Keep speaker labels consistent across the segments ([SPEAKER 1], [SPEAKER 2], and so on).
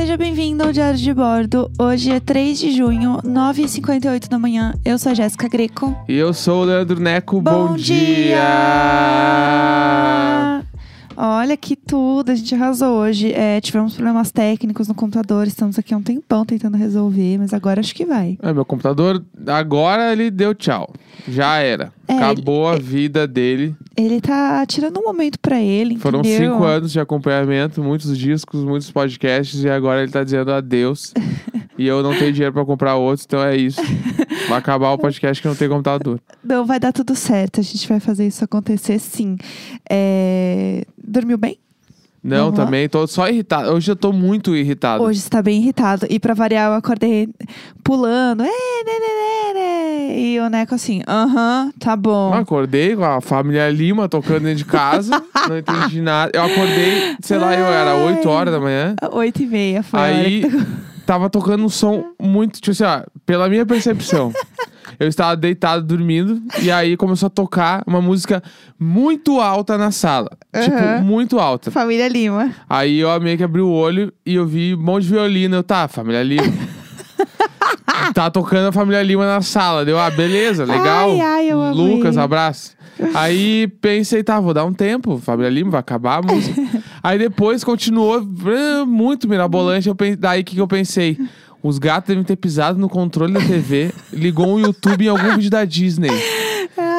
[SPEAKER 1] Seja bem-vindo ao Diário de Bordo. Hoje é 3 de junho, 9h58 da manhã. Eu sou a Jéssica Greco.
[SPEAKER 2] E eu sou o Leandro Neco.
[SPEAKER 1] Bom
[SPEAKER 2] Bom,
[SPEAKER 1] dia!
[SPEAKER 2] dia!
[SPEAKER 1] Olha que tudo, a gente arrasou hoje. É, tivemos problemas técnicos no computador, estamos aqui há um tempão tentando resolver, mas agora acho que vai.
[SPEAKER 2] É, meu computador, agora ele deu tchau. Já era.
[SPEAKER 1] É,
[SPEAKER 2] Acabou a vida dele.
[SPEAKER 1] Ele tá tirando um momento pra ele,
[SPEAKER 2] Foram
[SPEAKER 1] entendeu?
[SPEAKER 2] cinco anos de acompanhamento, muitos discos, muitos podcasts, e agora ele tá dizendo adeus. e eu não tenho dinheiro pra comprar outros, então é isso. Vai acabar o podcast que não tem computador.
[SPEAKER 1] Não, vai dar tudo certo, a gente vai fazer isso acontecer sim. É, Dormiu bem?
[SPEAKER 2] Não,
[SPEAKER 1] Vamos lá?
[SPEAKER 2] também tô só irritado. Hoje eu tô muito irritado.
[SPEAKER 1] Hoje você tá bem irritado. E pra variar, eu acordei pulando. "É, né, né, né, né." E o Neco assim, aham, tá bom.
[SPEAKER 2] Eu acordei com a família Lima tocando dentro de casa, não entendi nada. Eu acordei, sei lá, eu era 8 horas da manhã.
[SPEAKER 1] Oito e meia foi a hora
[SPEAKER 2] Aí
[SPEAKER 1] que tu-
[SPEAKER 2] tava tocando um som muito, tipo assim, ó, pela minha percepção. Eu estava deitado dormindo e aí começou a tocar uma música muito alta na sala.
[SPEAKER 1] Aham.
[SPEAKER 2] Tipo, muito alta.
[SPEAKER 1] Família Lima.
[SPEAKER 2] Aí eu meio que abri o olho e eu vi um monte de violino. Eu, tá, família Lima. tá tocando a família Lima na sala. Deu, ah, beleza, legal.
[SPEAKER 1] Ai, ai, eu amei.
[SPEAKER 2] Lucas, abraço. Aí pensei, tá, vou dar um tempo. Família Lima, vai acabar a música. Aí depois continuou ah, muito mirabolante. Eu pensei, daí o que, que eu pensei? Os gatos devem ter pisado no controle da TV, ligou um YouTube em algum vídeo da Disney.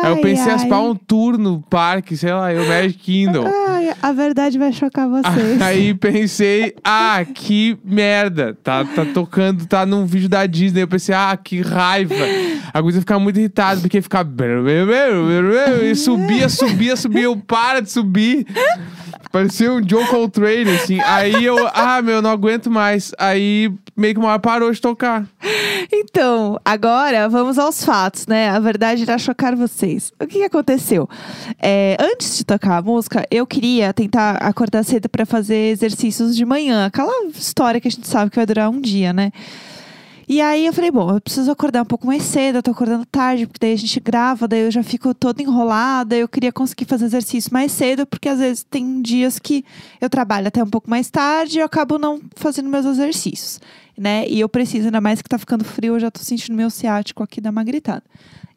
[SPEAKER 2] Aí eu pensei,
[SPEAKER 1] ai,
[SPEAKER 2] as pau um tour no parque, sei lá, eu Magic Kingdom.
[SPEAKER 1] Ai, a verdade vai chocar vocês.
[SPEAKER 2] Aí pensei, ah, que merda. Tá, tá tocando, tá num vídeo da Disney. Eu pensei, ah, que raiva. A coisa ficar muito irritada, porque ficar. E subia, subia, subia. Eu para de subir. Parecia um John Coltrane, assim. Aí eu, ah, meu, não aguento mais. Aí meio que uma parou de tocar.
[SPEAKER 1] Então, agora vamos aos fatos, né? A verdade irá chocar vocês. O que, que aconteceu? É, antes de tocar a música, eu queria tentar acordar cedo pra fazer exercícios de manhã. Aquela história que a gente sabe que vai durar um dia, né? E aí eu falei, bom, eu preciso acordar um pouco mais cedo, eu tô acordando tarde, porque daí a gente grava, daí eu já fico toda enrolada, eu queria conseguir fazer exercício mais cedo, porque às vezes tem dias que eu trabalho até um pouco mais tarde e eu acabo não fazendo meus exercícios, né? E eu preciso, ainda mais que tá ficando frio, eu já tô sentindo meu ciático aqui dar uma gritada.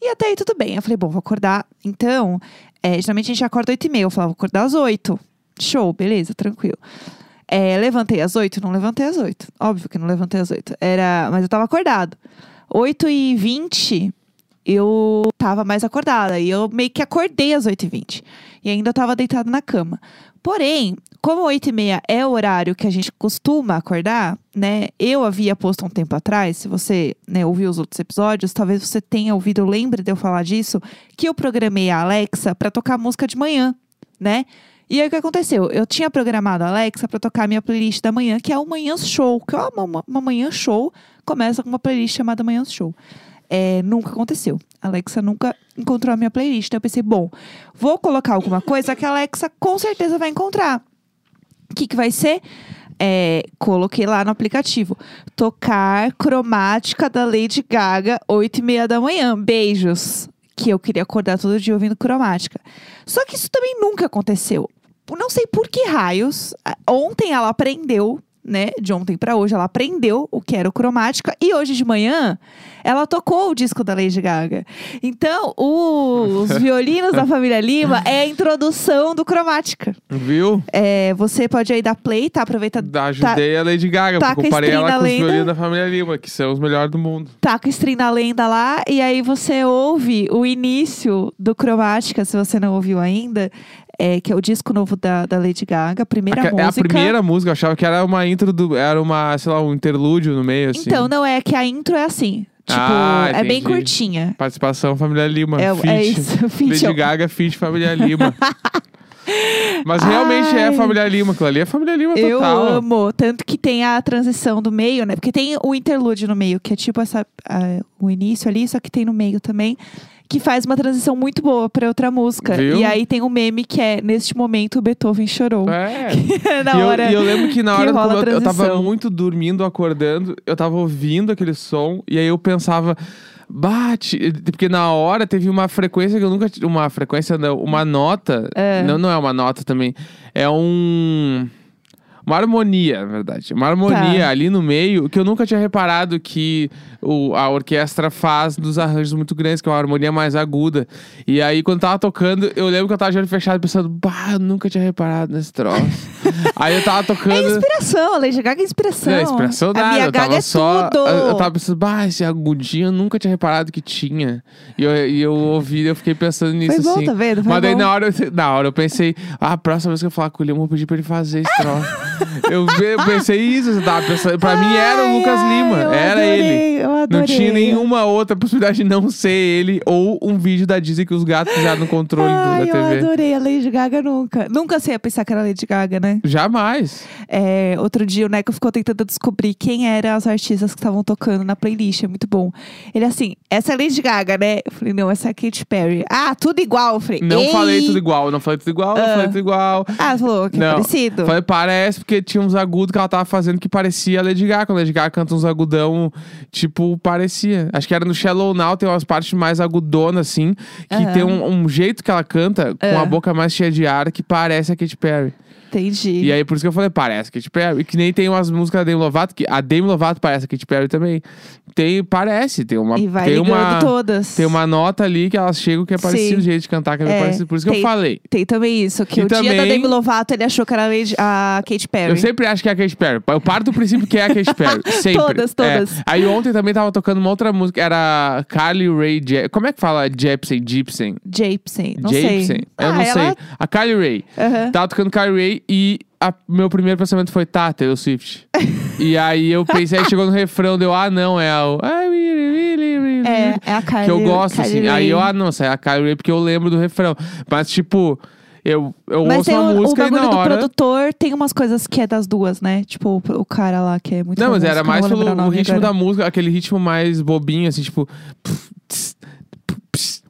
[SPEAKER 1] E até aí tudo bem. Eu falei, bom, vou acordar. Então, é, geralmente a gente acorda 8 e meia. Eu falava, vou acordar às 8. Show, beleza, tranquilo. É, levantei às 8? Não levantei às 8. Óbvio que não levantei às 8. Era, mas eu tava acordado. 8 e 20 eu tava mais acordada. E eu meio que acordei às 8 e 20 E ainda tava deitada na cama. Porém, como 8 e meia é o horário que a gente costuma acordar, né? Eu havia posto um tempo atrás, se você né, ouviu os outros episódios, talvez você tenha ouvido, lembre de eu falar disso, que eu programei a Alexa pra tocar música de manhã, né? E aí o que aconteceu? Eu tinha programado a Alexa pra tocar minha playlist da manhã, que é o Manhã Show, que é uma, uma, uma manhã show, começa com uma playlist chamada Manhã Show. É, nunca aconteceu. A Alexa nunca encontrou a minha playlist. Então eu pensei, bom, vou colocar alguma coisa que a Alexa com certeza vai encontrar. O que, que vai ser? É, coloquei lá no aplicativo. Tocar cromática da Lady Gaga, 8 e meia da manhã. Beijos. Que eu queria acordar todo dia ouvindo cromática. Só que isso também nunca aconteceu. Não sei por que raios. Ontem ela aprendeu, né? De ontem pra hoje, ela aprendeu o que era o cromática. E hoje de manhã, ela tocou o disco da Lady Gaga. Então, os violinos da família Lima é a introdução do cromática.
[SPEAKER 2] Viu?
[SPEAKER 1] É, você pode aí dar play, tá? Aproveita,
[SPEAKER 2] Ajudei a Lady Gaga,
[SPEAKER 1] taca
[SPEAKER 2] porque comparei ela com os
[SPEAKER 1] lenda.
[SPEAKER 2] violinos da família Lima, que são os melhores do mundo.
[SPEAKER 1] taca o stream na lenda lá e aí você ouve o início do Cromática, se você não ouviu ainda, é, que é o disco novo da, da Lady Gaga, a primeira
[SPEAKER 2] Aque-
[SPEAKER 1] música.
[SPEAKER 2] É a primeira música, eu achava que era uma intro do. Era uma, sei lá, um interlúdio no meio, assim.
[SPEAKER 1] Então, não é que a intro é assim. Tipo,
[SPEAKER 2] Ah,
[SPEAKER 1] é bem curtinha.
[SPEAKER 2] Participação Família Lima.
[SPEAKER 1] É,
[SPEAKER 2] feat.
[SPEAKER 1] é isso, feat.
[SPEAKER 2] Lady Gaga, feat Família Lima. Mas realmente é
[SPEAKER 1] Ai.
[SPEAKER 2] Família Lima. Aquilo ali é Família Lima
[SPEAKER 1] Eu
[SPEAKER 2] total.
[SPEAKER 1] amo. Tanto que tem a transição do meio, né? Porque tem o interlúdio no meio, que é tipo essa, a- o início ali, só que tem no meio também. Que faz uma transição muito boa pra outra música.
[SPEAKER 2] Viu?
[SPEAKER 1] E aí tem um meme que é, neste momento, Beethoven chorou.
[SPEAKER 2] É.
[SPEAKER 1] Na
[SPEAKER 2] e, eu,
[SPEAKER 1] hora.
[SPEAKER 2] e eu lembro que na
[SPEAKER 1] que
[SPEAKER 2] hora do-
[SPEAKER 1] rola a
[SPEAKER 2] eu, eu tava muito dormindo, acordando, eu tava ouvindo aquele som, e aí eu pensava, bate. Porque na hora teve uma frequência que eu nunca. Uma frequência, não, uma nota.
[SPEAKER 1] É.
[SPEAKER 2] Não, não é uma nota também. É um. Uma harmonia, na verdade. Uma harmonia
[SPEAKER 1] Tá.
[SPEAKER 2] ali no meio que eu nunca tinha reparado que o, a orquestra faz dos arranjos muito grandes, que é uma harmonia mais aguda. E aí, quando tava tocando, eu lembro que eu tava de olho fechado pensando, bah, eu nunca tinha reparado nesse troço. aí eu tava
[SPEAKER 1] É
[SPEAKER 2] tocando.
[SPEAKER 1] inspiração, a Lady Gaga é inspiração.
[SPEAKER 2] Não, inspiração
[SPEAKER 1] a
[SPEAKER 2] nada.
[SPEAKER 1] minha
[SPEAKER 2] eu
[SPEAKER 1] Gaga
[SPEAKER 2] tava
[SPEAKER 1] é
[SPEAKER 2] só.
[SPEAKER 1] tudo.
[SPEAKER 2] Eu, eu tava pensando, bah, esse agudinho eu nunca tinha reparado que tinha. E eu, e eu ouvi, eu fiquei pensando nisso
[SPEAKER 1] Foi bom,
[SPEAKER 2] assim.
[SPEAKER 1] tá vendo? Foi
[SPEAKER 2] Mas daí
[SPEAKER 1] bom.
[SPEAKER 2] na hora, eu- na hora eu pensei, ah, a próxima vez que eu falar com ele, eu vou pedir pra ele fazer esse troço. eu, eu pensei isso, eu tava pensando. Pra mim era o
[SPEAKER 1] Ai,
[SPEAKER 2] Lucas
[SPEAKER 1] ai,
[SPEAKER 2] Lima,
[SPEAKER 1] eu
[SPEAKER 2] era
[SPEAKER 1] adorei,
[SPEAKER 2] ele.
[SPEAKER 1] Eu
[SPEAKER 2] Não tinha nenhuma outra possibilidade de não ser ele ou um vídeo da Disney que os gatos já no controle
[SPEAKER 1] Ai,
[SPEAKER 2] da
[SPEAKER 1] eu
[SPEAKER 2] TV.
[SPEAKER 1] adorei a Lady Gaga nunca. Nunca sei pensar que era Lady Gaga, né?
[SPEAKER 2] Jamais.
[SPEAKER 1] É, outro dia o Neco ficou tentando descobrir quem eram as artistas que estavam tocando na playlist. É muito bom. Ele assim, essa é Lady Gaga, né? Eu falei, não, essa é a Katy Perry. Ah, tudo igual. Eu falei,
[SPEAKER 2] Não
[SPEAKER 1] Ei!
[SPEAKER 2] falei tudo igual, não falei tudo igual, não
[SPEAKER 1] Ah.
[SPEAKER 2] falei tudo igual.
[SPEAKER 1] Ah, falou que é
[SPEAKER 2] Não.
[SPEAKER 1] parecido.
[SPEAKER 2] Falei, parece, porque tinha uns agudos que ela tava fazendo que parecia a Lady Gaga. Quando a Lady Gaga canta uns agudão, tipo, parecia. Acho que era no Shallow Now, tem umas partes mais agudonas, assim, que
[SPEAKER 1] Aham.
[SPEAKER 2] tem um, um jeito que ela canta, com
[SPEAKER 1] Ah.
[SPEAKER 2] a boca mais cheia de ar, que parece a Katy Perry.
[SPEAKER 1] Entendi.
[SPEAKER 2] E aí, por isso que eu falei, parece a Katy Perry. E que nem tem umas músicas da Demi Lovato, que a Demi Lovato parece a Katy Perry também. Tem, parece, tem uma...
[SPEAKER 1] E vai
[SPEAKER 2] tem uma,
[SPEAKER 1] todas.
[SPEAKER 2] Tem uma nota ali que elas chegam que é parecido, o jeito de cantar que é,
[SPEAKER 1] É,
[SPEAKER 2] parecido. Por isso que
[SPEAKER 1] tem-
[SPEAKER 2] eu falei.
[SPEAKER 1] Tem também isso, que
[SPEAKER 2] E
[SPEAKER 1] o dia da
[SPEAKER 2] também-
[SPEAKER 1] Demi Lovato ele achou que era a, Katy Perry.
[SPEAKER 2] Eu sempre acho que é a Katy Perry. Eu parto do princípio que é a Katy Perry. Sempre.
[SPEAKER 1] Todas, todas.
[SPEAKER 2] É. Aí ontem também tava tocando uma outra música. Era Carly Rae Jepsen. Como é que fala Jepsen? Gibson?
[SPEAKER 1] Japsen, não
[SPEAKER 2] Jepsen?
[SPEAKER 1] sei.
[SPEAKER 2] Eu
[SPEAKER 1] ah,
[SPEAKER 2] não
[SPEAKER 1] ela...
[SPEAKER 2] sei. A Carly.
[SPEAKER 1] Aham.
[SPEAKER 2] Tava tocando Carly Rae e a- meu primeiro pensamento foi, tá, Taylor Swift. e aí eu pensei, aí chegou no refrão, deu, ah, não, é o... I really, really, really,
[SPEAKER 1] É, é a Kylie
[SPEAKER 2] que eu gosto,
[SPEAKER 1] Kylie
[SPEAKER 2] assim. Aí eu, ah, não, é a Kylie porque eu lembro do refrão. Mas, tipo, eu, eu
[SPEAKER 1] Mas
[SPEAKER 2] ouço
[SPEAKER 1] tem
[SPEAKER 2] uma
[SPEAKER 1] o, o
[SPEAKER 2] música e
[SPEAKER 1] bagulho
[SPEAKER 2] na
[SPEAKER 1] do
[SPEAKER 2] hora...
[SPEAKER 1] produtor, tem umas coisas que é das duas, né? Tipo, o, o cara lá que é muito
[SPEAKER 2] Não, mas
[SPEAKER 1] famoso,
[SPEAKER 2] era
[SPEAKER 1] que eu
[SPEAKER 2] mais pelo o ritmo
[SPEAKER 1] agora.
[SPEAKER 2] da música, aquele ritmo mais bobinho, assim, tipo. tss, pff, pss,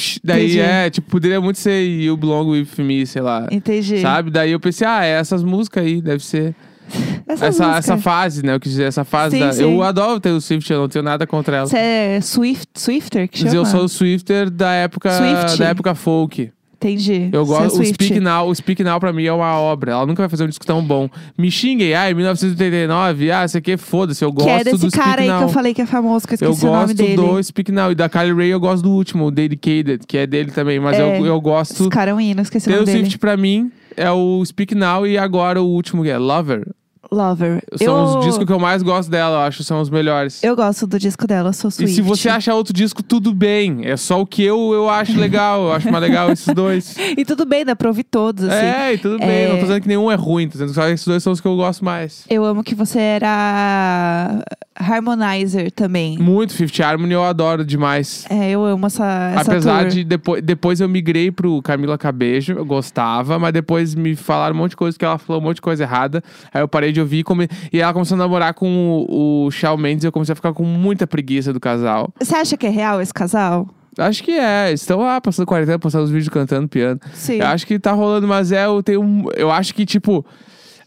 [SPEAKER 2] pss. Daí
[SPEAKER 1] Entendi.
[SPEAKER 2] é, tipo, poderia muito ser You Belong With Me, sei lá.
[SPEAKER 1] Entendi.
[SPEAKER 2] Sabe? Daí eu pensei, ah, é essas músicas aí, deve ser.
[SPEAKER 1] Essa,
[SPEAKER 2] Essa, essa fase, né? Eu quis dizer, essa fase
[SPEAKER 1] Sim,
[SPEAKER 2] da.
[SPEAKER 1] sim.
[SPEAKER 2] Eu adoro ter o Swift, eu não tenho nada contra ela.
[SPEAKER 1] Você é Swift, Swifter que
[SPEAKER 2] Mas
[SPEAKER 1] chama?
[SPEAKER 2] eu sou o Swifter da época.
[SPEAKER 1] Swift.
[SPEAKER 2] Da época folk.
[SPEAKER 1] Entendi.
[SPEAKER 2] Eu
[SPEAKER 1] é
[SPEAKER 2] gosto. o
[SPEAKER 1] Swift.
[SPEAKER 2] Speak Now, o Speak Now pra mim é uma obra. Ela nunca vai fazer um disco tão bom. Me xinguem, ai, 1989, ah, isso aqui foda-se. Eu gosto
[SPEAKER 1] Que é desse
[SPEAKER 2] do Speak
[SPEAKER 1] cara aí
[SPEAKER 2] Now.
[SPEAKER 1] que eu falei que é famoso, que eu
[SPEAKER 2] Eu
[SPEAKER 1] esqueci o nome
[SPEAKER 2] gosto
[SPEAKER 1] dele.
[SPEAKER 2] do Speak Now. E da Kylie Ray eu gosto do último, o Dedicated, que é dele também. Mas
[SPEAKER 1] É.
[SPEAKER 2] eu, eu
[SPEAKER 1] Esse
[SPEAKER 2] gosto.
[SPEAKER 1] cara é um hino, esqueci o
[SPEAKER 2] Taylor
[SPEAKER 1] nome dele.
[SPEAKER 2] Swift pra mim é o Speak Now e agora o último que é Lover.
[SPEAKER 1] Lover.
[SPEAKER 2] São
[SPEAKER 1] eu...
[SPEAKER 2] os discos que eu mais gosto dela, eu acho, são os melhores.
[SPEAKER 1] Eu gosto do disco dela, sou
[SPEAKER 2] E
[SPEAKER 1] Swift.
[SPEAKER 2] se você acha outro disco, tudo bem. É só o que eu, eu acho legal. Eu acho mais legal esses dois.
[SPEAKER 1] E tudo bem, dá pra ouvir todos, assim.
[SPEAKER 2] É, e tudo bem.
[SPEAKER 1] É.
[SPEAKER 2] Não tô dizendo que nenhum é ruim, tô dizendo que só esses dois são os que eu gosto mais.
[SPEAKER 1] Eu amo que você era Harmonizer também.
[SPEAKER 2] Muito Fifth Harmony eu adoro demais.
[SPEAKER 1] É, eu amo essa, essa
[SPEAKER 2] Apesar
[SPEAKER 1] tour.
[SPEAKER 2] de depois, depois eu migrei pro Camila Cabello, eu gostava, mas depois me falaram um monte de coisa que ela falou um monte de coisa errada. Aí eu parei de ouvir e, come... e ela começou a namorar com o, o Shawn Mendes e eu comecei a ficar com muita preguiça do casal.
[SPEAKER 1] Você acha que é real esse casal?
[SPEAKER 2] Acho que é, eles estão lá passando quarentena, postando os vídeos cantando piano.
[SPEAKER 1] Sim.
[SPEAKER 2] Eu acho que tá rolando, mas é, eu tenho um, eu acho que tipo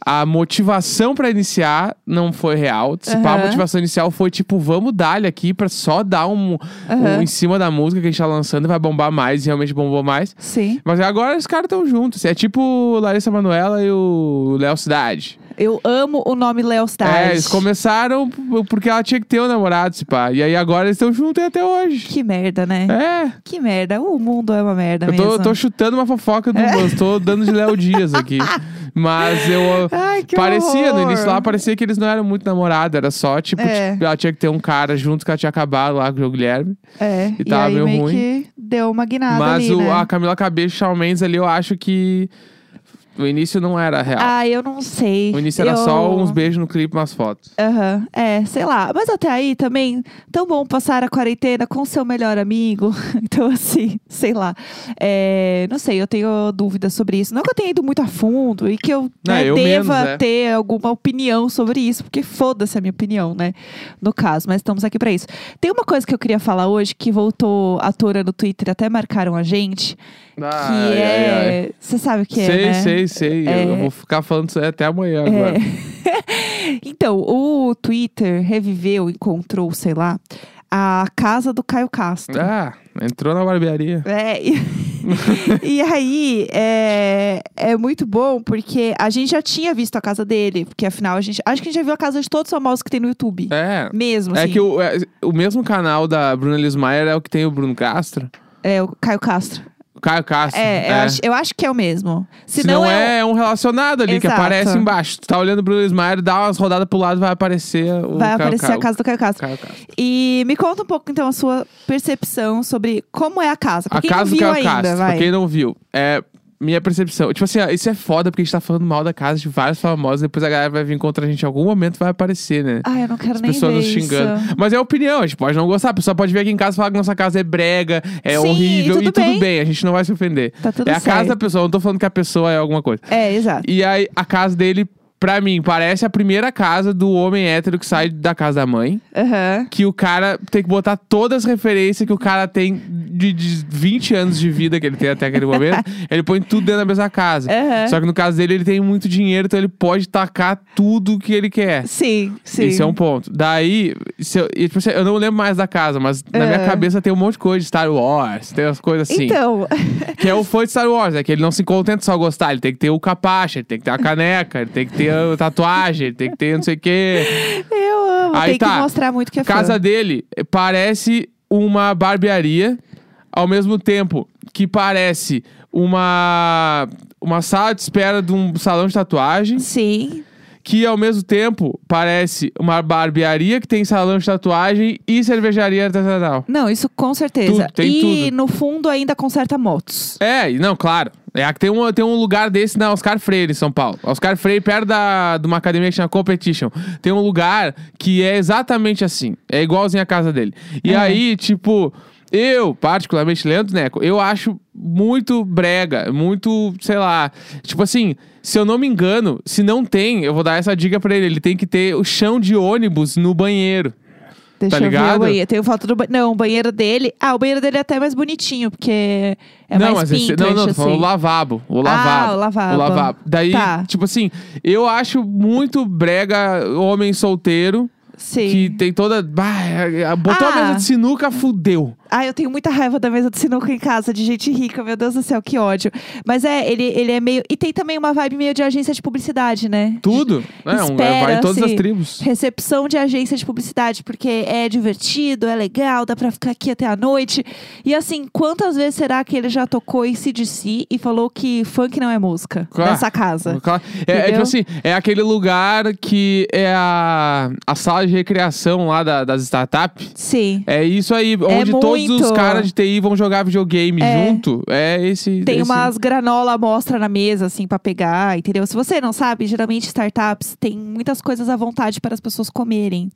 [SPEAKER 2] a motivação pra iniciar não foi real. Se pá, a motivação inicial foi tipo, vamos dar-lhe aqui pra só dar um, um
[SPEAKER 1] Aham.
[SPEAKER 2] em cima da música que a gente tá lançando e vai bombar mais, e realmente bombou mais.
[SPEAKER 1] Sim.
[SPEAKER 2] Mas agora os caras estão juntos. É tipo Larissa Manoela e o Léo Cidade.
[SPEAKER 1] Eu amo o nome Léo Stars.
[SPEAKER 2] É, eles começaram porque ela tinha que ter um namorado, se pá. E aí agora eles estão juntos até hoje.
[SPEAKER 1] Que merda, né?
[SPEAKER 2] É.
[SPEAKER 1] Que merda. O mundo é uma merda
[SPEAKER 2] Eu tô,
[SPEAKER 1] mesmo.
[SPEAKER 2] tô chutando uma fofoca do. Eu tô dando de Léo Dias aqui. Mas eu.
[SPEAKER 1] Ai, que
[SPEAKER 2] parecia, no
[SPEAKER 1] horror.
[SPEAKER 2] início lá, parecia que eles não eram muito namorados. Era só, tipo,
[SPEAKER 1] É.
[SPEAKER 2] tipo, ela tinha que ter um cara junto que ela tinha acabado lá com o Guilherme.
[SPEAKER 1] É,
[SPEAKER 2] E
[SPEAKER 1] e,
[SPEAKER 2] tava
[SPEAKER 1] aí
[SPEAKER 2] meio
[SPEAKER 1] meio
[SPEAKER 2] ruim.
[SPEAKER 1] que deu uma guinada
[SPEAKER 2] Mas
[SPEAKER 1] ali,
[SPEAKER 2] o,
[SPEAKER 1] né?
[SPEAKER 2] a Camila Cabello e o Shawn Mendes ali, eu acho que. O início não era real.
[SPEAKER 1] Ah, eu não sei.
[SPEAKER 2] o início era
[SPEAKER 1] Eu-
[SPEAKER 2] só uns beijos no clipe, umas fotos.
[SPEAKER 1] Aham, é, sei lá. Mas até aí também, tão bom passar a quarentena com seu melhor amigo. Então, assim, sei lá. É, não sei, eu tenho dúvidas sobre isso. Não que eu tenha ido muito a fundo e que eu,
[SPEAKER 2] Não,
[SPEAKER 1] né,
[SPEAKER 2] eu
[SPEAKER 1] deva
[SPEAKER 2] menos, é.
[SPEAKER 1] ter alguma opinião sobre isso, porque foda-se a minha opinião, né? No caso, mas estamos aqui pra isso. Tem uma coisa que eu queria falar hoje que voltou à tona no Twitter, até marcaram a gente, que
[SPEAKER 2] Ai,
[SPEAKER 1] é. Você sabe o que
[SPEAKER 2] sei,
[SPEAKER 1] é, né?
[SPEAKER 2] sei, sei.
[SPEAKER 1] É.
[SPEAKER 2] Eu, vou ficar falando isso até amanhã agora.
[SPEAKER 1] É. então, o Twitter reviveu, encontrou, sei lá, a casa do Caio Castro.
[SPEAKER 2] Ah, entrou na barbearia.
[SPEAKER 1] É, e, e aí, é, é muito bom porque a gente já tinha visto a casa dele. Porque afinal, a gente. Acho que a gente já viu a casa de todos os famosos que tem no YouTube.
[SPEAKER 2] É.
[SPEAKER 1] Mesmo,
[SPEAKER 2] É
[SPEAKER 1] assim.
[SPEAKER 2] que o, é, o mesmo canal da Bruna Lismayer é o que tem o Bruno Castro.
[SPEAKER 1] É, o Caio Castro.
[SPEAKER 2] Caio Castro.
[SPEAKER 1] É, Eu, acho, eu acho que é o mesmo. Se,
[SPEAKER 2] Se não, é, é um relacionado ali que
[SPEAKER 1] Exato.
[SPEAKER 2] aparece embaixo. Tu tá olhando o Bruno Lismayer, dá umas rodadas pro lado, vai aparecer o
[SPEAKER 1] Vai
[SPEAKER 2] Caio
[SPEAKER 1] aparecer a casa do Caio Castro.
[SPEAKER 2] Caio Castro.
[SPEAKER 1] E me conta um pouco, então, a sua percepção sobre como é a casa. Pra
[SPEAKER 2] A
[SPEAKER 1] quem
[SPEAKER 2] casa do
[SPEAKER 1] viu
[SPEAKER 2] Caio
[SPEAKER 1] ainda,
[SPEAKER 2] Castro,
[SPEAKER 1] vai.
[SPEAKER 2] pra quem não viu, é minha percepção. Tipo assim, ó, isso é foda porque a gente tá falando mal da casa de vários famosos, depois a galera vai vir contra a gente em algum momento vai aparecer, né?
[SPEAKER 1] Ah, eu não quero
[SPEAKER 2] As
[SPEAKER 1] nem
[SPEAKER 2] pessoas nos xingando.
[SPEAKER 1] isso.
[SPEAKER 2] Mas é opinião, a gente pode não gostar. A pessoa pode vir aqui em casa e falar que nossa casa é brega, é
[SPEAKER 1] Sim,
[SPEAKER 2] horrível
[SPEAKER 1] tudo
[SPEAKER 2] e tudo
[SPEAKER 1] bem.
[SPEAKER 2] bem, a gente não vai se ofender.
[SPEAKER 1] Tá tudo
[SPEAKER 2] é a casa
[SPEAKER 1] certo.
[SPEAKER 2] da pessoa, não tô falando que a pessoa é alguma coisa.
[SPEAKER 1] É, exato.
[SPEAKER 2] E aí, a casa dele, pra mim, parece a primeira casa do homem hétero que sai da casa da mãe.
[SPEAKER 1] Aham.
[SPEAKER 2] Que o cara tem que botar todas as referências que o cara tem de, de 20 anos de vida que ele tem até aquele momento. ele põe tudo dentro da mesma casa.
[SPEAKER 1] Aham.
[SPEAKER 2] Só que no caso dele, ele tem muito dinheiro, então ele pode tacar tudo que ele quer.
[SPEAKER 1] Sim, sim.
[SPEAKER 2] Esse é um ponto. Daí, eu, tipo assim, eu não lembro mais da casa, mas na minha cabeça tem um monte de coisa de Star Wars, tem umas coisas assim.
[SPEAKER 1] Então,
[SPEAKER 2] Que é o fã de Star Wars, é que ele não se contenta só gostar, ele tem que ter o capacha, ele tem que ter a caneca, ele tem que ter a tatuagem, tem que ter não sei o quê.
[SPEAKER 1] eu amo.
[SPEAKER 2] Aí
[SPEAKER 1] Tem
[SPEAKER 2] tá.
[SPEAKER 1] que mostrar muito que é
[SPEAKER 2] A casa
[SPEAKER 1] fã.
[SPEAKER 2] dele parece uma barbearia, ao mesmo tempo que parece uma, uma sala de espera de um salão de tatuagem,
[SPEAKER 1] Sim.
[SPEAKER 2] que ao mesmo tempo parece uma barbearia que tem salão de tatuagem e cervejaria artesanal.
[SPEAKER 1] Não, isso com certeza.
[SPEAKER 2] Tudo,
[SPEAKER 1] e
[SPEAKER 2] tudo.
[SPEAKER 1] no fundo ainda conserta motos.
[SPEAKER 2] É, e não, claro. É tem um, tem um lugar desse na Oscar Freire, em São Paulo. Oscar Freire, perto da, de uma academia que chama Competition. Tem um lugar que é exatamente assim. É igualzinho a casa dele. E
[SPEAKER 1] É.
[SPEAKER 2] aí, tipo, eu, particularmente, Leandro Neco, eu acho muito brega, muito, sei lá. Tipo assim, se eu não me engano, se não tem, eu vou dar essa dica pra ele. Ele tem que ter o chão de ônibus no banheiro.
[SPEAKER 1] Deixa
[SPEAKER 2] Tá
[SPEAKER 1] eu ver
[SPEAKER 2] ligado?
[SPEAKER 1] o banheiro. Tenho foto do banheiro. Não, o banheiro dele. Ah, o banheiro dele é até mais bonitinho, porque é
[SPEAKER 2] não,
[SPEAKER 1] mais
[SPEAKER 2] esse,
[SPEAKER 1] Pinterest,
[SPEAKER 2] não, não, falando
[SPEAKER 1] assim.
[SPEAKER 2] o lavabo. O lavabo.
[SPEAKER 1] Ah, o lavabo.
[SPEAKER 2] O lavabo. Daí,
[SPEAKER 1] Tá.
[SPEAKER 2] tipo assim, eu acho muito brega homem solteiro
[SPEAKER 1] Sim.
[SPEAKER 2] que tem toda. Bah, botou a
[SPEAKER 1] Ah.
[SPEAKER 2] mesa de sinuca, fudeu.
[SPEAKER 1] Ah, eu tenho muita raiva da mesa de sinuca em casa, de gente rica, meu Deus do céu, que ódio. Mas é, ele, ele é meio. E tem também uma vibe meio de agência de publicidade, né?
[SPEAKER 2] Tudo. É, um,
[SPEAKER 1] Espera,
[SPEAKER 2] vai em todas as
[SPEAKER 1] assim,
[SPEAKER 2] tribos.
[SPEAKER 1] Recepção de agência de publicidade, porque é divertido, é legal, dá pra ficar aqui até a noite. E assim, quantas vezes será que ele já tocou em CDC e falou que funk não é música
[SPEAKER 2] Claro.
[SPEAKER 1] nessa casa?
[SPEAKER 2] Claro. É, é tipo assim, é aquele lugar que é a, a sala de recreação lá da- das startups.
[SPEAKER 1] Sim.
[SPEAKER 2] É isso aí, onde todos os
[SPEAKER 1] muito.
[SPEAKER 2] caras de TI vão jogar videogame
[SPEAKER 1] É.
[SPEAKER 2] junto. É esse.
[SPEAKER 1] Tem
[SPEAKER 2] esse...
[SPEAKER 1] umas granola mostra na mesa, assim, pra pegar, entendeu? Se você não sabe, geralmente startups tem muitas coisas à vontade para as pessoas comerem.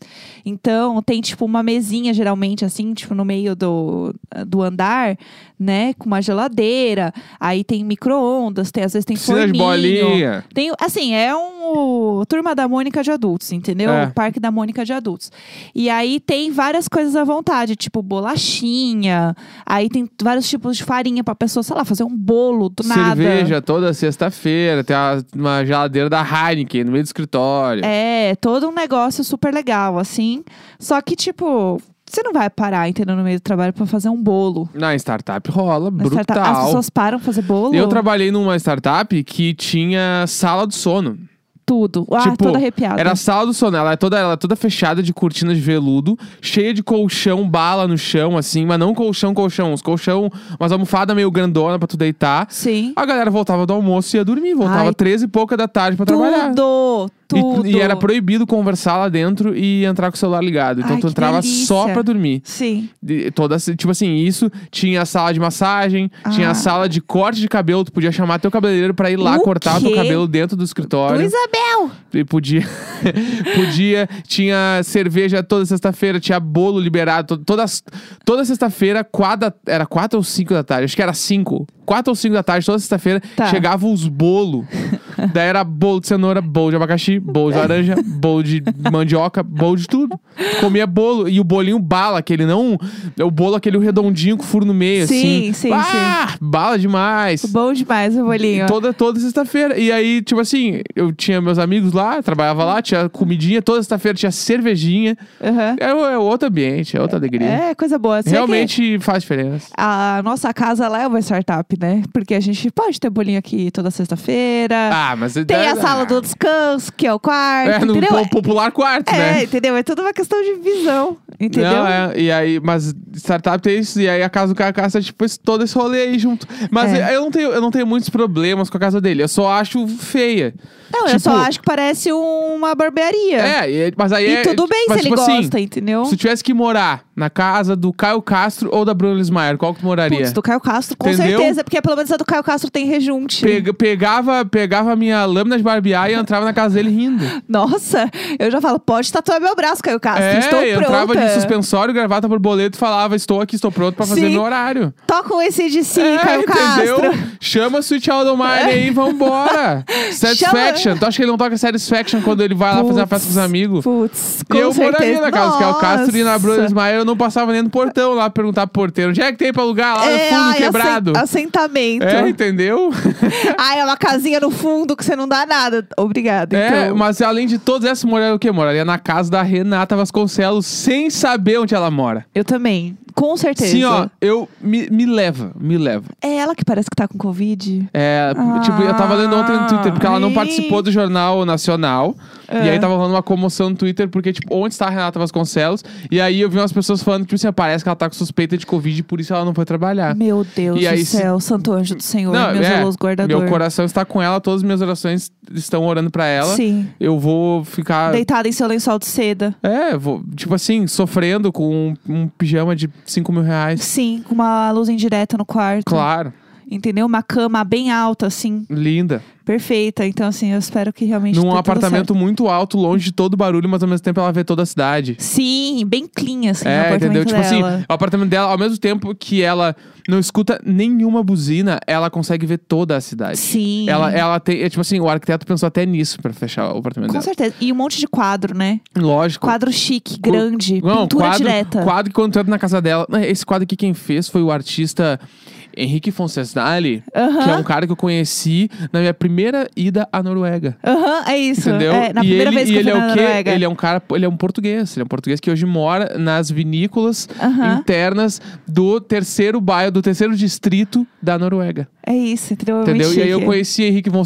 [SPEAKER 1] Então, tem, tipo, uma mesinha, geralmente, assim, tipo, no meio do, do andar, né? Com uma geladeira. Aí tem micro-ondas, tem, às vezes tem
[SPEAKER 2] Piscina de
[SPEAKER 1] forninho.
[SPEAKER 2] bolinha.
[SPEAKER 1] Tem, assim, é um o Turma da Mônica de adultos, entendeu?
[SPEAKER 2] É.
[SPEAKER 1] O Parque da Mônica de adultos. E aí tem várias coisas à vontade, tipo bolachinha. Aí tem vários tipos de farinha pra pessoa, sei lá, fazer um bolo do nada.
[SPEAKER 2] Cerveja toda sexta-feira, tem uma, uma geladeira da Heineken no meio do escritório.
[SPEAKER 1] É, todo um negócio super legal, assim. Só que, tipo, você não vai parar, entendeu, no meio do trabalho pra fazer um bolo.
[SPEAKER 2] Na startup rola,
[SPEAKER 1] Na
[SPEAKER 2] brutal.
[SPEAKER 1] startup- As pessoas param pra fazer bolo?
[SPEAKER 2] Eu trabalhei numa startup que tinha sala de sono.
[SPEAKER 1] Tudo. Ah,
[SPEAKER 2] Tipo,
[SPEAKER 1] toda arrepiada.
[SPEAKER 2] Era a sala do sono, ela é toda, ela é toda fechada de cortinas de veludo, cheia de colchão, bala no chão, assim, mas não colchão, colchão, uns colchão, umas almofadas meio grandona pra tu deitar.
[SPEAKER 1] Sim.
[SPEAKER 2] A galera voltava do almoço e ia dormir, voltava
[SPEAKER 1] Ai.
[SPEAKER 2] 13 e pouca da tarde pra trabalhar.
[SPEAKER 1] Tudo!
[SPEAKER 2] E-
[SPEAKER 1] Tudo!
[SPEAKER 2] E, era proibido conversar lá dentro e entrar com o celular ligado. Então
[SPEAKER 1] Ai,
[SPEAKER 2] tu entrava
[SPEAKER 1] delícia.
[SPEAKER 2] só pra dormir.
[SPEAKER 1] Sim.
[SPEAKER 2] De- toda, tipo assim, isso tinha a sala de massagem, tinha
[SPEAKER 1] Ah.
[SPEAKER 2] a sala de corte de cabelo, tu podia chamar teu cabeleireiro pra ir lá
[SPEAKER 1] O
[SPEAKER 2] cortar o teu
[SPEAKER 1] quê?
[SPEAKER 2] cabelo dentro do escritório.
[SPEAKER 1] Isabel!
[SPEAKER 2] E podia, podia, tinha cerveja toda sexta-feira, tinha bolo liberado, to- toda, toda sexta-feira, quadra, era quatro ou cinco da tarde, acho que era cinco, quatro ou cinco da tarde, toda sexta-feira,
[SPEAKER 1] Tá.
[SPEAKER 2] chegavam os bolos. Daí era bolo de cenoura, bolo de abacaxi, bolo de laranja, bolo de mandioca, bolo de tudo. Comia bolo, e o bolinho bala, aquele não, o bolo aquele redondinho com furo no meio,
[SPEAKER 1] Sim,
[SPEAKER 2] assim.
[SPEAKER 1] sim,
[SPEAKER 2] ah, bala demais.
[SPEAKER 1] Bom demais o bolinho.
[SPEAKER 2] Toda, toda sexta-feira. E aí, tipo assim, eu tinha meus amigos lá, trabalhava lá, tinha comidinha, toda sexta-feira tinha cervejinha.
[SPEAKER 1] Aham.
[SPEAKER 2] É, é outro ambiente, é outra alegria.
[SPEAKER 1] É, coisa boa. Se é que
[SPEAKER 2] Realmente faz diferença.
[SPEAKER 1] A nossa casa lá é uma startup, né? Porque a gente pode ter bolinho aqui toda sexta-feira.
[SPEAKER 2] Ah, mas...
[SPEAKER 1] Tem a sala do descanso, que é o quarto,
[SPEAKER 2] É, no
[SPEAKER 1] entendeu?
[SPEAKER 2] po- popular quarto,
[SPEAKER 1] É,
[SPEAKER 2] né?
[SPEAKER 1] entendeu? É tudo uma questão de visão, entendeu?
[SPEAKER 2] Não, é, e aí, mas startup tem isso, e aí a casa do Carcaça, tipo, esse- todo esse rolê aí junto. Mas
[SPEAKER 1] É.
[SPEAKER 2] eu, não tenho, eu não tenho muitos problemas com a casa dele, eu só acho feia.
[SPEAKER 1] Não, eu
[SPEAKER 2] Tipo-
[SPEAKER 1] só acho que parece uma barbearia.
[SPEAKER 2] É, e- mas aí
[SPEAKER 1] E
[SPEAKER 2] é.
[SPEAKER 1] tudo bem
[SPEAKER 2] mas,
[SPEAKER 1] se ele
[SPEAKER 2] tipo assim,
[SPEAKER 1] gosta, entendeu?
[SPEAKER 2] Se tivesse que morar na casa do Caio Castro ou da Bruna Lismayer, qual que tu moraria?
[SPEAKER 1] Putz, do Caio Castro, com
[SPEAKER 2] Entendeu?
[SPEAKER 1] certeza, porque pelo menos a do Caio Castro tem rejunte.
[SPEAKER 2] Pega- pegava, pegava a minha lâmina de barbear e entrava na casa dele rindo.
[SPEAKER 1] Nossa, eu já falo, pode tatuar meu braço, Caio Castro.
[SPEAKER 2] é,
[SPEAKER 1] Estou pronta.
[SPEAKER 2] entrava de suspensório, gravata borboleta e falava: Estou aqui, estou pronto pra fazer
[SPEAKER 1] Sim.
[SPEAKER 2] meu horário.
[SPEAKER 1] Toca um ACDC,
[SPEAKER 2] é,
[SPEAKER 1] Caio
[SPEAKER 2] entendeu?
[SPEAKER 1] Castro.
[SPEAKER 2] Chama o Sweet Aldomine aí, vambora. Satisfaction. Tu acha que ele não toca Satisfaction quando ele vai lá fazer a festa com os amigos?
[SPEAKER 1] Putz, com
[SPEAKER 2] eu
[SPEAKER 1] certeza.
[SPEAKER 2] moraria na casa do Caio Castro e na Bruna. Ismael eu não passava nem no portão lá perguntar pro porteiro: onde é que tem pra alugar lá no
[SPEAKER 1] É,
[SPEAKER 2] fundo
[SPEAKER 1] ai,
[SPEAKER 2] quebrado?
[SPEAKER 1] Assentamento.
[SPEAKER 2] É, entendeu?
[SPEAKER 1] Ai, é uma casinha no fundo que você não dá nada. Obrigada,
[SPEAKER 2] É,
[SPEAKER 1] então.
[SPEAKER 2] mas além de todas essas, moraria o quê? Moraria na casa da Renata Vasconcelos sem saber onde ela mora.
[SPEAKER 1] Eu também, com certeza.
[SPEAKER 2] Sim, ó, eu me, me leva, me leva.
[SPEAKER 1] É ela que parece que tá com Covid.
[SPEAKER 2] É, tipo, eu tava lendo ontem no Twitter, porque ela não
[SPEAKER 1] Ai.
[SPEAKER 2] participou do Jornal Nacional.
[SPEAKER 1] É.
[SPEAKER 2] E aí tava rolando uma comoção no Twitter, porque, tipo, onde está a Renata Vasconcelos? E aí eu vi umas pessoas falando que, tipo assim, parece que ela tá com suspeita de Covid e por isso ela não foi trabalhar.
[SPEAKER 1] Meu Deus
[SPEAKER 2] É. E aí,
[SPEAKER 1] do
[SPEAKER 2] se-
[SPEAKER 1] céu, santo anjo do Senhor,
[SPEAKER 2] Não,
[SPEAKER 1] meu
[SPEAKER 2] é,
[SPEAKER 1] guardador.
[SPEAKER 2] Meu coração está com ela, todas as minhas orações estão orando pra ela.
[SPEAKER 1] Sim,
[SPEAKER 2] Eu vou ficar.
[SPEAKER 1] deitada em seu lençol de seda.
[SPEAKER 2] É, vou, tipo assim, sofrendo com um, um pijama de 5 mil reais.
[SPEAKER 1] Sim, com uma luz indireta no quarto.
[SPEAKER 2] Claro,
[SPEAKER 1] Entendeu? Uma cama bem alta, assim,
[SPEAKER 2] linda.
[SPEAKER 1] perfeita. Então, assim, eu espero que realmente
[SPEAKER 2] Num apartamento muito alto, longe de todo barulho, mas ao mesmo tempo ela vê toda a cidade.
[SPEAKER 1] Sim, bem clean, assim,
[SPEAKER 2] É,
[SPEAKER 1] apartamento
[SPEAKER 2] entendeu? Tipo
[SPEAKER 1] dela.
[SPEAKER 2] assim, o apartamento dela, ao mesmo tempo que ela não escuta nenhuma buzina, ela consegue ver toda a cidade.
[SPEAKER 1] Sim.
[SPEAKER 2] Ela, ela tem, é, tipo assim, o arquiteto pensou até nisso pra fechar o apartamento
[SPEAKER 1] Com
[SPEAKER 2] dela.
[SPEAKER 1] certeza. E um monte de quadro, né?
[SPEAKER 2] Lógico.
[SPEAKER 1] Quadro chique,
[SPEAKER 2] Co-
[SPEAKER 1] grande,
[SPEAKER 2] Não,
[SPEAKER 1] pintura
[SPEAKER 2] quadro,
[SPEAKER 1] direta.
[SPEAKER 2] Quadro que quando tu entra na casa dela. Esse quadro aqui quem fez foi o artista Henrique Foncesnali,
[SPEAKER 1] Aham.
[SPEAKER 2] que é um cara que eu conheci na minha primeira ida à Noruega.
[SPEAKER 1] Aham, é isso.
[SPEAKER 2] Entendeu?
[SPEAKER 1] É, na
[SPEAKER 2] e
[SPEAKER 1] primeira
[SPEAKER 2] ele,
[SPEAKER 1] vez que eu
[SPEAKER 2] ele é o quê?
[SPEAKER 1] Noruega.
[SPEAKER 2] Ele é um cara, ele é um português. Ele é um português que hoje mora nas vinícolas
[SPEAKER 1] Aham.
[SPEAKER 2] internas do terceiro bairro, do terceiro distrito da Noruega.
[SPEAKER 1] É isso, entendeu? É
[SPEAKER 2] Entendeu? E aí eu conheci Henrique von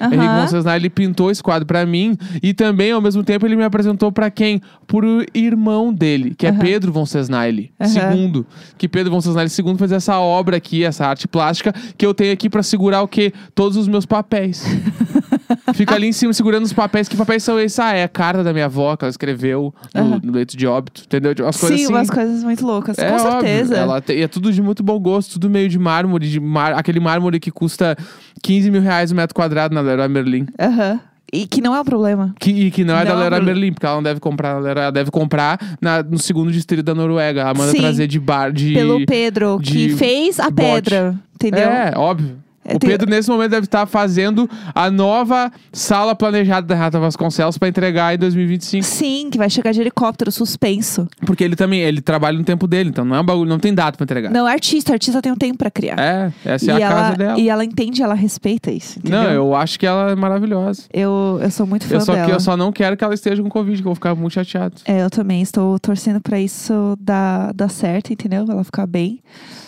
[SPEAKER 1] Aham.
[SPEAKER 2] Henrique von Sesnali pintou esse quadro pra mim e também ao mesmo tempo ele me apresentou pra quem? Pro irmão dele, que é
[SPEAKER 1] Aham.
[SPEAKER 2] Pedro von Sesnali,
[SPEAKER 1] Aham.
[SPEAKER 2] segundo. Que Pedro von Sesnali segundo fez essa obra aqui, essa arte plástica que eu tenho aqui pra segurar o quê? Todos os meus papéis. Fica ali em cima segurando os papéis. Que papéis são esses? Ah, é a carta da minha avó que ela escreveu no,
[SPEAKER 1] Aham.
[SPEAKER 2] no leito de óbito, entendeu? Tipo, Umas coisas
[SPEAKER 1] Sim,
[SPEAKER 2] assim.
[SPEAKER 1] umas coisas muito loucas.
[SPEAKER 2] É
[SPEAKER 1] com
[SPEAKER 2] óbvio.
[SPEAKER 1] certeza.
[SPEAKER 2] Ela tem- e é tudo de muito bom gosto, tudo meio de mármore, de mar, aquele mármore que custa 15 mil reais o metro quadrado na Leroy Merlin.
[SPEAKER 1] Aham. E que não é um problema.
[SPEAKER 2] Que, e que não é da
[SPEAKER 1] Não,
[SPEAKER 2] Leroy
[SPEAKER 1] Bruno.
[SPEAKER 2] Merlin, porque ela não deve comprar na Leroy, ela deve comprar na- no segundo distrito da Noruega. Ela manda
[SPEAKER 1] Sim.
[SPEAKER 2] trazer de bar de.
[SPEAKER 1] Pelo Pedro, que
[SPEAKER 2] de
[SPEAKER 1] fez a
[SPEAKER 2] bote.
[SPEAKER 1] pedra. Entendeu?
[SPEAKER 2] É, óbvio.
[SPEAKER 1] É,
[SPEAKER 2] o
[SPEAKER 1] tem-
[SPEAKER 2] Pedro, nesse momento, deve estar fazendo a nova sala planejada da Renata Vasconcelos pra entregar em 2025.
[SPEAKER 1] Sim, que vai chegar de helicóptero, suspenso.
[SPEAKER 2] Porque ele também, ele trabalha no tempo dele, então não é um bagulho, não tem data pra entregar.
[SPEAKER 1] Não, artista, artista tem um tempo pra criar.
[SPEAKER 2] É, essa
[SPEAKER 1] e
[SPEAKER 2] é a
[SPEAKER 1] ela,
[SPEAKER 2] casa dela.
[SPEAKER 1] E ela entende, ela respeita isso. Entendeu?
[SPEAKER 2] Não, eu acho que ela é maravilhosa.
[SPEAKER 1] eu, eu sou muito fã
[SPEAKER 2] Eu só,
[SPEAKER 1] dela.
[SPEAKER 2] que, eu só não quero que ela esteja com Covid, que eu vou ficar muito chateado.
[SPEAKER 1] É, eu também estou torcendo pra isso dar, dar certo, entendeu? Ela ficar bem.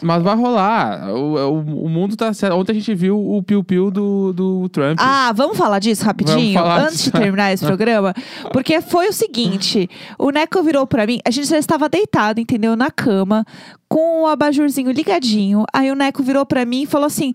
[SPEAKER 2] Mas vai rolar. O, o, o mundo tá certo. Ontem a gente viu o piu-piu do, do Trump.
[SPEAKER 1] Ah, vamos falar disso rapidinho?
[SPEAKER 2] Falar
[SPEAKER 1] antes
[SPEAKER 2] disso.
[SPEAKER 1] de terminar esse programa? Porque foi o seguinte: o Neco virou pra mim, a gente já estava deitado, entendeu? Na cama, com o abajurzinho ligadinho. Aí o Neco virou pra mim e falou assim.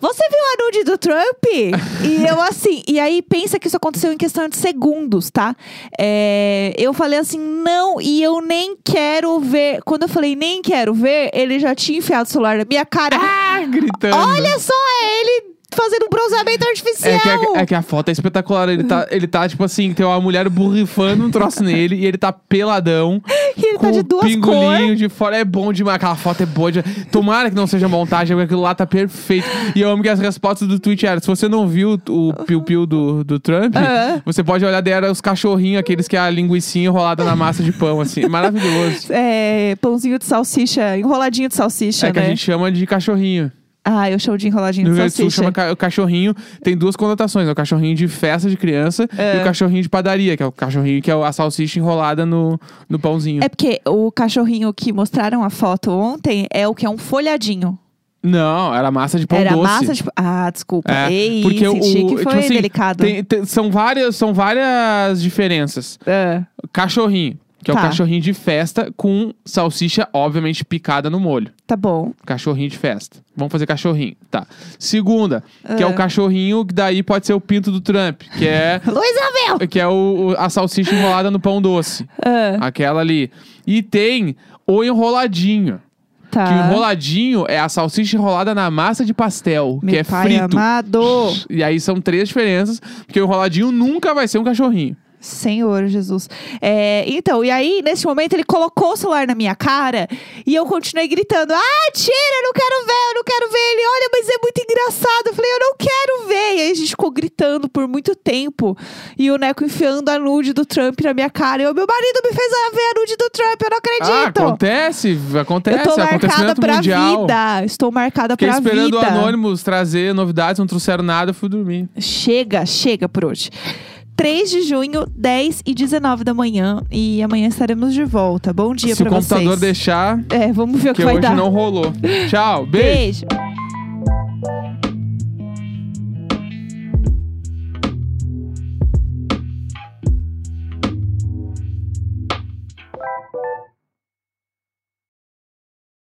[SPEAKER 1] Você viu a nude do Trump? e eu assim, e aí pensa que isso aconteceu em questão de segundos, tá? É, eu falei assim, não, e eu nem quero ver. Quando eu falei nem quero ver, ele já tinha enfiado o celular na minha cara.
[SPEAKER 2] Ah, gritando.
[SPEAKER 1] Olha só, é ele fazendo um bronzeamento artificial.
[SPEAKER 2] É que, é, é que a foto é espetacular. Ele tá, ele tá, tipo assim, tem uma mulher borrifando um troço nele e ele tá peladão.
[SPEAKER 1] E ele
[SPEAKER 2] com
[SPEAKER 1] tá de duas
[SPEAKER 2] pingolinho
[SPEAKER 1] cores.
[SPEAKER 2] de fora. É bom demais. Aquela foto é boa. De... Tomara que não seja montagem, porque aquilo lá tá perfeito. E eu amo que as respostas do tweet eram: se você não viu o piu-piu do, do Trump,
[SPEAKER 1] Aham.
[SPEAKER 2] você pode olhar daí, era os cachorrinhos, aqueles que é a linguicinha enrolada na massa de pão, assim. Maravilhoso.
[SPEAKER 1] É, pãozinho de salsicha, enroladinho de salsicha,
[SPEAKER 2] É que
[SPEAKER 1] né?
[SPEAKER 2] a gente chama de cachorrinho.
[SPEAKER 1] Ah, eu chamo de enroladinho
[SPEAKER 2] No
[SPEAKER 1] de salsicha.
[SPEAKER 2] chama ca- o cachorrinho, tem duas conotações, né? o cachorrinho de festa de criança
[SPEAKER 1] É.
[SPEAKER 2] e o cachorrinho de padaria, que é o cachorrinho que é a salsicha enrolada no, no pãozinho.
[SPEAKER 1] É porque o cachorrinho que mostraram a foto ontem é o que é um folhadinho.
[SPEAKER 2] Não, era massa de pão
[SPEAKER 1] Era
[SPEAKER 2] doce.
[SPEAKER 1] massa de. Ah, desculpa.
[SPEAKER 2] É,
[SPEAKER 1] Ei,
[SPEAKER 2] porque o,
[SPEAKER 1] que
[SPEAKER 2] tipo
[SPEAKER 1] foi
[SPEAKER 2] assim,
[SPEAKER 1] delicado.
[SPEAKER 2] tem- tem- são várias, são várias diferenças.
[SPEAKER 1] Ah,
[SPEAKER 2] Cachorrinho, que é
[SPEAKER 1] Tá.
[SPEAKER 2] o cachorrinho de festa com salsicha obviamente picada no molho.
[SPEAKER 1] tá bom.
[SPEAKER 2] Cachorrinho de festa. Vamos fazer cachorrinho, tá. Segunda, que é
[SPEAKER 1] Ah.
[SPEAKER 2] o cachorrinho que daí pode ser o pinto do Trump, que é
[SPEAKER 1] Luiz Abel!
[SPEAKER 2] que é o, o- a salsicha enrolada no pão doce,
[SPEAKER 1] Ah,
[SPEAKER 2] aquela ali. E tem o enroladinho.
[SPEAKER 1] tá.
[SPEAKER 2] Que o enroladinho é a salsicha enrolada na massa de pastel,
[SPEAKER 1] Meu
[SPEAKER 2] que é
[SPEAKER 1] pai
[SPEAKER 2] frito.
[SPEAKER 1] amado.
[SPEAKER 2] E aí são três diferenças, porque o enroladinho nunca vai ser um cachorrinho.
[SPEAKER 1] Senhor Jesus. É, então, e aí, nesse momento, ele colocou o celular na minha cara e eu continuei gritando: Ah, tira, eu não quero ver, eu não quero ver. Ele, olha, mas é muito engraçado. Eu falei: Eu não quero ver. E aí a gente ficou gritando por muito tempo. E o Neco enfiando a nude do Trump na minha cara. E o meu marido me fez ver a nude do Trump, eu não
[SPEAKER 2] Ah,
[SPEAKER 1] acredito.
[SPEAKER 2] acontece,
[SPEAKER 1] eu
[SPEAKER 2] acontece,
[SPEAKER 1] tô marcada pra
[SPEAKER 2] mundial.
[SPEAKER 1] vida. Estou marcada
[SPEAKER 2] Fiquei
[SPEAKER 1] pra
[SPEAKER 2] esperando
[SPEAKER 1] vida.
[SPEAKER 2] o Anonymous trazer novidades, não trouxeram nada, eu fui dormir.
[SPEAKER 1] Chega, chega por hoje. 3 de junho, 10 e 19 da manhã. E amanhã estaremos de volta. Bom dia
[SPEAKER 2] Se o
[SPEAKER 1] pra
[SPEAKER 2] computador
[SPEAKER 1] vocês.
[SPEAKER 2] deixar,
[SPEAKER 1] É, vamos ver o que
[SPEAKER 2] que
[SPEAKER 1] vai
[SPEAKER 2] hoje
[SPEAKER 1] dar.
[SPEAKER 2] não rolou. Tchau, beijo.
[SPEAKER 1] Beijo.